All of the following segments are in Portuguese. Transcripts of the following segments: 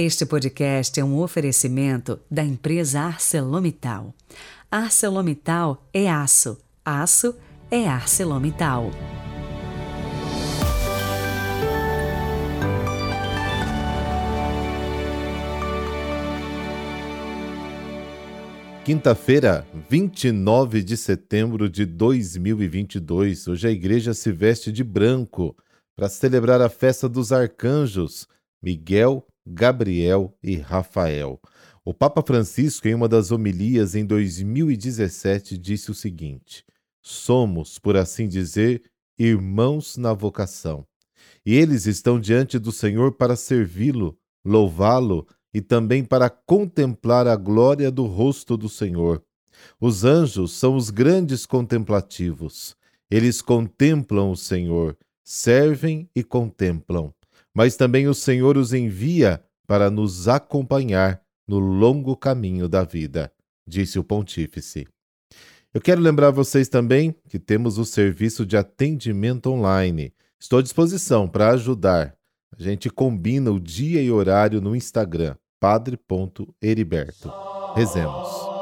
Este podcast é um oferecimento da empresa ArcelorMittal. ArcelorMittal é aço, aço é ArcelorMittal. Quinta-feira, 29 de setembro de 2022. Hoje a igreja se veste de branco para celebrar a festa dos arcanjos Miguel, Gabriel e Rafael. O Papa Francisco, em uma das homilias em 2017, disse o seguinte: Somos, por assim dizer, irmãos na vocação. E eles estão diante do Senhor para servi-lo, louvá-lo e também para contemplar a glória do rosto do Senhor. Os anjos são os grandes contemplativos. Eles contemplam o Senhor, servem e contemplam mas também o Senhor os envia para nos acompanhar no longo caminho da vida, disse o pontífice. Eu quero lembrar vocês também que temos o serviço de atendimento online. Estou à disposição para ajudar. A gente combina o dia e horário no Instagram, padre.heriberto. Rezemos.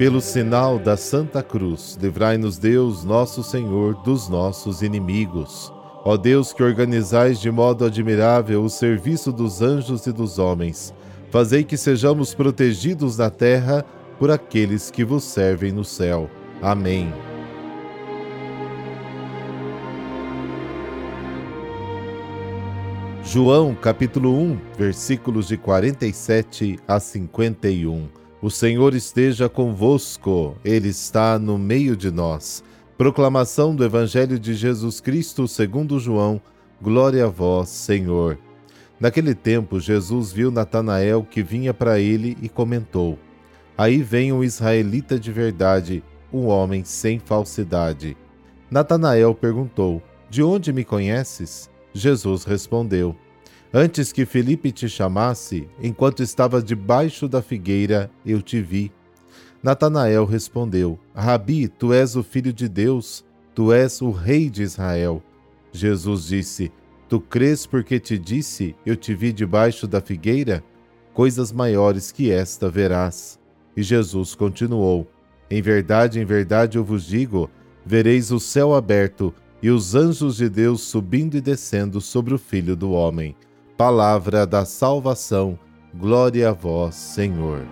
Pelo sinal da Santa Cruz, livrai-nos Deus, nosso Senhor, dos nossos inimigos. Ó Deus, que organizais de modo admirável o serviço dos anjos e dos homens, fazei que sejamos protegidos na terra por aqueles que vos servem no céu. Amém. João capítulo 1, versículos de 47 a 51. O Senhor esteja convosco, Ele está no meio de nós. Proclamação do Evangelho de Jesus Cristo segundo João. Glória a vós, Senhor. Naquele tempo, Jesus viu Natanael que vinha para ele e comentou: Aí vem um israelita de verdade, um homem sem falsidade. Natanael perguntou: De onde me conheces? Jesus respondeu: Antes que Felipe te chamasse, enquanto estava debaixo da figueira, eu te vi. Natanael respondeu: Rabi, tu és o filho de Deus, tu és o rei de Israel. Jesus disse: Tu crês porque te disse, eu te vi debaixo da figueira? Coisas maiores que esta verás. E Jesus continuou: Em verdade, em verdade eu vos digo: vereis o céu aberto e os anjos de Deus subindo e descendo sobre o filho do homem. Palavra da salvação, glória a vós, Senhor.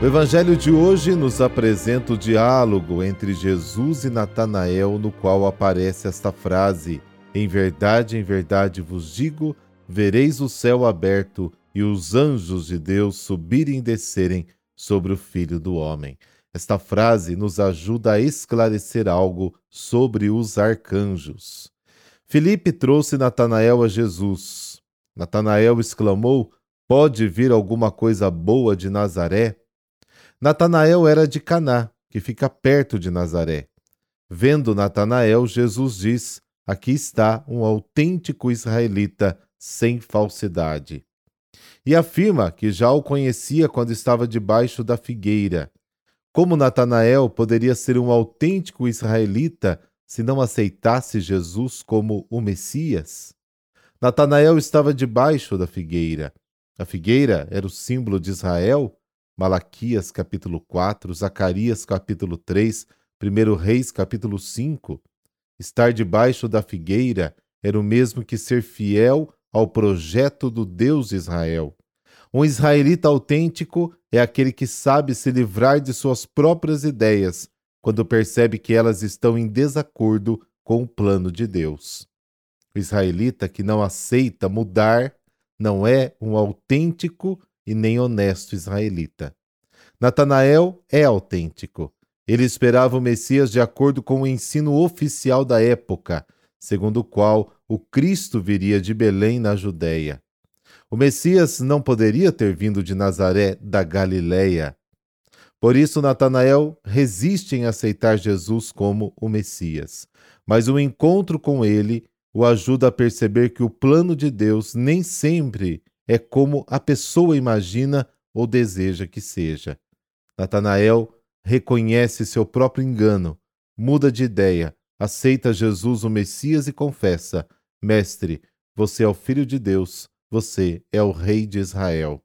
O Evangelho de hoje nos apresenta o diálogo entre Jesus e Natanael, no qual aparece esta frase: Em verdade, em verdade vos digo, vereis o céu aberto e os anjos de Deus subirem e descerem sobre o Filho do Homem. Esta frase nos ajuda a esclarecer algo sobre os arcanjos. Filipe trouxe Natanael a Jesus. Natanael exclamou: Pode vir alguma coisa boa de Nazaré? Natanael era de Caná, que fica perto de Nazaré. Vendo Natanael, Jesus diz: Aqui está um autêntico israelita sem falsidade. E afirma que já o conhecia quando estava debaixo da figueira como Natanael poderia ser um autêntico israelita se não aceitasse Jesus como o Messias? Natanael estava debaixo da figueira. A figueira era o símbolo de Israel. Malaquias capítulo 4, Zacarias capítulo 3, 1 Reis capítulo 5. Estar debaixo da figueira era o mesmo que ser fiel ao projeto do Deus Israel. Um israelita autêntico é aquele que sabe se livrar de suas próprias ideias quando percebe que elas estão em desacordo com o plano de Deus. O israelita que não aceita mudar não é um autêntico e nem honesto israelita. Natanael é autêntico. Ele esperava o Messias de acordo com o ensino oficial da época, segundo o qual o Cristo viria de Belém, na Judéia. O Messias não poderia ter vindo de Nazaré da Galileia. Por isso, Natanael resiste em aceitar Jesus como o Messias. Mas o encontro com ele o ajuda a perceber que o plano de Deus nem sempre é como a pessoa imagina ou deseja que seja. Natanael reconhece seu próprio engano, muda de ideia, aceita Jesus o Messias e confessa: Mestre, você é o Filho de Deus, você é o Rei de Israel.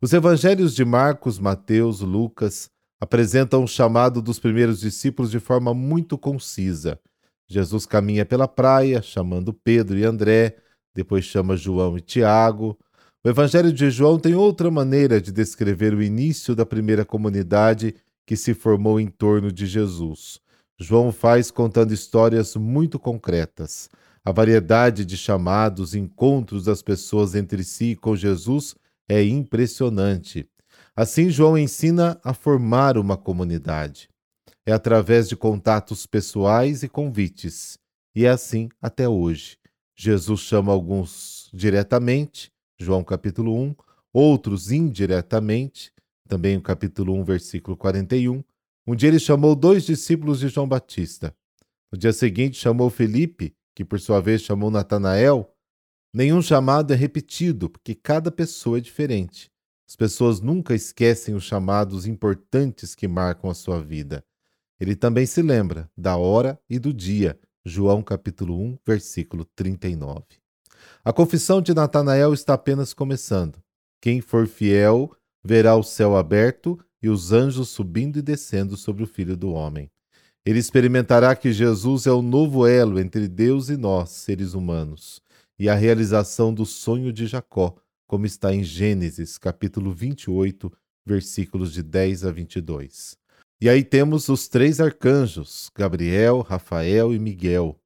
Os evangelhos de Marcos, Mateus, Lucas apresentam o chamado dos primeiros discípulos de forma muito concisa. Jesus caminha pela praia, chamando Pedro e André, depois chama João e Tiago. O Evangelho de João tem outra maneira de descrever o início da primeira comunidade que se formou em torno de Jesus. João faz contando histórias muito concretas. A variedade de chamados, encontros das pessoas entre si e com Jesus é impressionante. Assim, João ensina a formar uma comunidade. É através de contatos pessoais e convites. E é assim até hoje. Jesus chama alguns diretamente, João capítulo 1, outros indiretamente, também o capítulo 1, versículo 41. Um dia ele chamou dois discípulos de João Batista. No dia seguinte chamou Felipe, que por sua vez chamou Natanael. Nenhum chamado é repetido, porque cada pessoa é diferente. As pessoas nunca esquecem os chamados importantes que marcam a sua vida. Ele também se lembra da hora e do dia. João capítulo 1, versículo 39. A confissão de Natanael está apenas começando. Quem for fiel verá o céu aberto e os anjos subindo e descendo sobre o Filho do Homem. Ele experimentará que Jesus é o novo elo entre Deus e nós, seres humanos, e a realização do sonho de Jacó, como está em Gênesis, capítulo 28, versículos de 10 a 22. E aí temos os três arcanjos, Gabriel, Rafael e Miguel,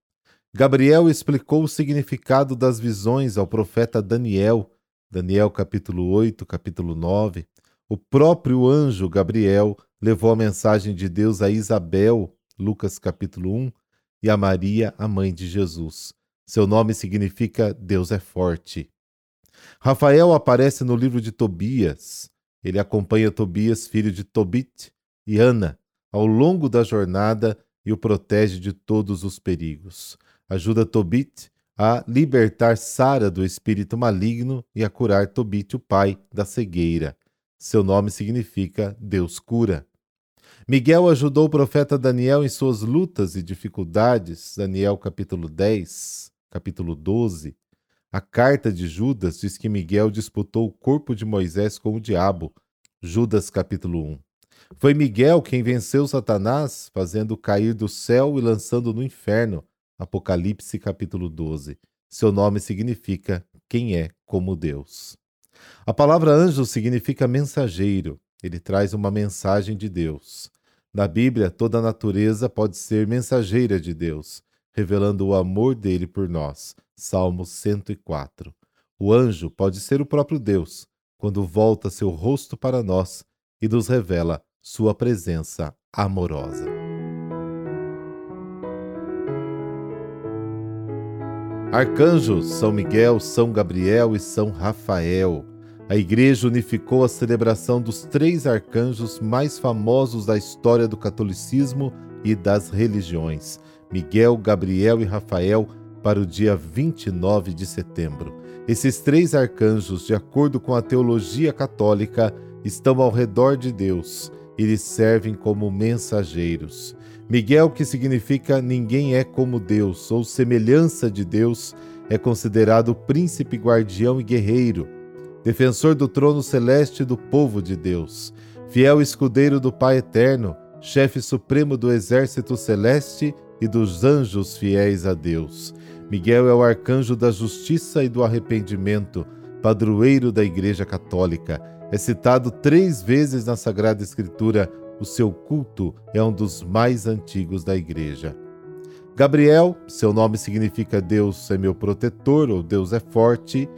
Gabriel explicou o significado das visões ao profeta Daniel, Daniel capítulo 8, capítulo 9. O próprio anjo Gabriel levou a mensagem de Deus a Isabel, Lucas capítulo 1, e a Maria, a mãe de Jesus. Seu nome significa Deus é forte. Rafael aparece no livro de Tobias. Ele acompanha Tobias, filho de Tobit, e Ana, ao longo da jornada e o protege de todos os perigos ajuda Tobit a libertar Sara do espírito maligno e a curar Tobit, o pai, da cegueira. Seu nome significa Deus cura. Miguel ajudou o profeta Daniel em suas lutas e dificuldades. Daniel capítulo 10, capítulo 12. A carta de Judas diz que Miguel disputou o corpo de Moisés com o diabo. Judas capítulo 1. Foi Miguel quem venceu Satanás, fazendo cair do céu e lançando no inferno. Apocalipse capítulo 12. Seu nome significa quem é como Deus. A palavra anjo significa mensageiro. Ele traz uma mensagem de Deus. Na Bíblia, toda a natureza pode ser mensageira de Deus, revelando o amor dele por nós. Salmo 104. O anjo pode ser o próprio Deus, quando volta seu rosto para nós e nos revela sua presença amorosa. Arcanjos São Miguel, São Gabriel e São Rafael. A Igreja unificou a celebração dos três arcanjos mais famosos da história do catolicismo e das religiões, Miguel, Gabriel e Rafael, para o dia 29 de setembro. Esses três arcanjos, de acordo com a teologia católica, estão ao redor de Deus e lhe servem como mensageiros. Miguel, que significa ninguém é como Deus ou semelhança de Deus, é considerado príncipe guardião e guerreiro, defensor do trono celeste do povo de Deus, fiel escudeiro do Pai eterno, chefe supremo do exército celeste e dos anjos fiéis a Deus. Miguel é o arcanjo da justiça e do arrependimento, padroeiro da Igreja Católica. É citado três vezes na Sagrada Escritura o seu culto é um dos mais antigos da igreja. Gabriel, seu nome significa Deus é meu protetor ou Deus é forte,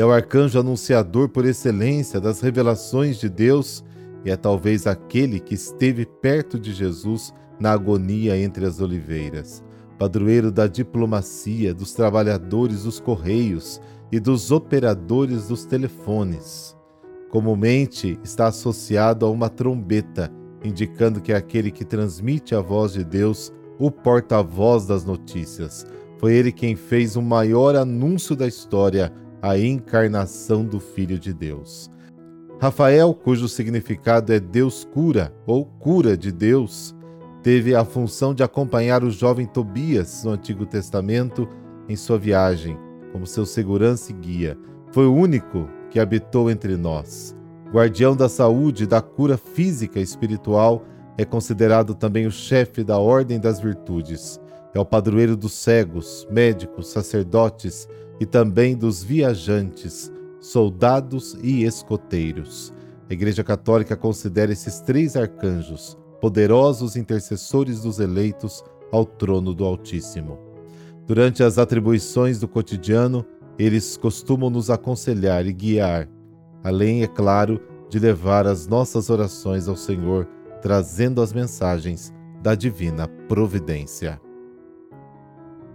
é o arcanjo anunciador por excelência das revelações de Deus e é talvez aquele que esteve perto de Jesus na agonia entre as oliveiras, padroeiro da diplomacia, dos trabalhadores dos correios e dos operadores dos telefones. Comumente está associado a uma trombeta indicando que é aquele que transmite a voz de Deus, o porta-voz das notícias. Foi ele quem fez o maior anúncio da história, a encarnação do Filho de Deus. Rafael, cujo significado é Deus cura ou cura de Deus, teve a função de acompanhar o jovem Tobias no Antigo Testamento em sua viagem, como seu segurança e guia. Foi o único que habitou entre nós. Guardião da saúde e da cura física e espiritual, é considerado também o chefe da Ordem das Virtudes. É o padroeiro dos cegos, médicos, sacerdotes e também dos viajantes, soldados e escoteiros. A Igreja Católica considera esses três arcanjos poderosos intercessores dos eleitos ao trono do Altíssimo. Durante as atribuições do cotidiano, eles costumam nos aconselhar e guiar, além, é claro, de levar as nossas orações ao Senhor, trazendo as mensagens da divina providência.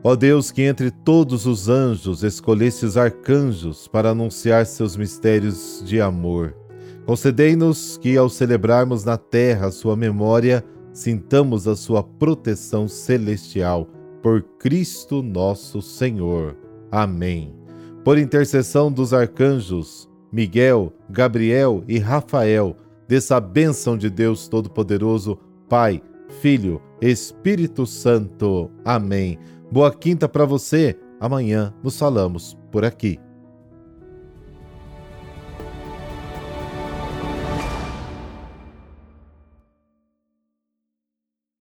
Ó Deus, que entre todos os anjos escolhesse os arcanjos para anunciar seus mistérios de amor, concedei-nos que, ao celebrarmos na terra a sua memória, sintamos a sua proteção celestial por Cristo nosso Senhor. Amém. Por intercessão dos arcanjos Miguel, Gabriel e Rafael, dessa bênção de Deus Todo-Poderoso, Pai, Filho, Espírito Santo. Amém. Boa quinta para você. Amanhã nos falamos por aqui.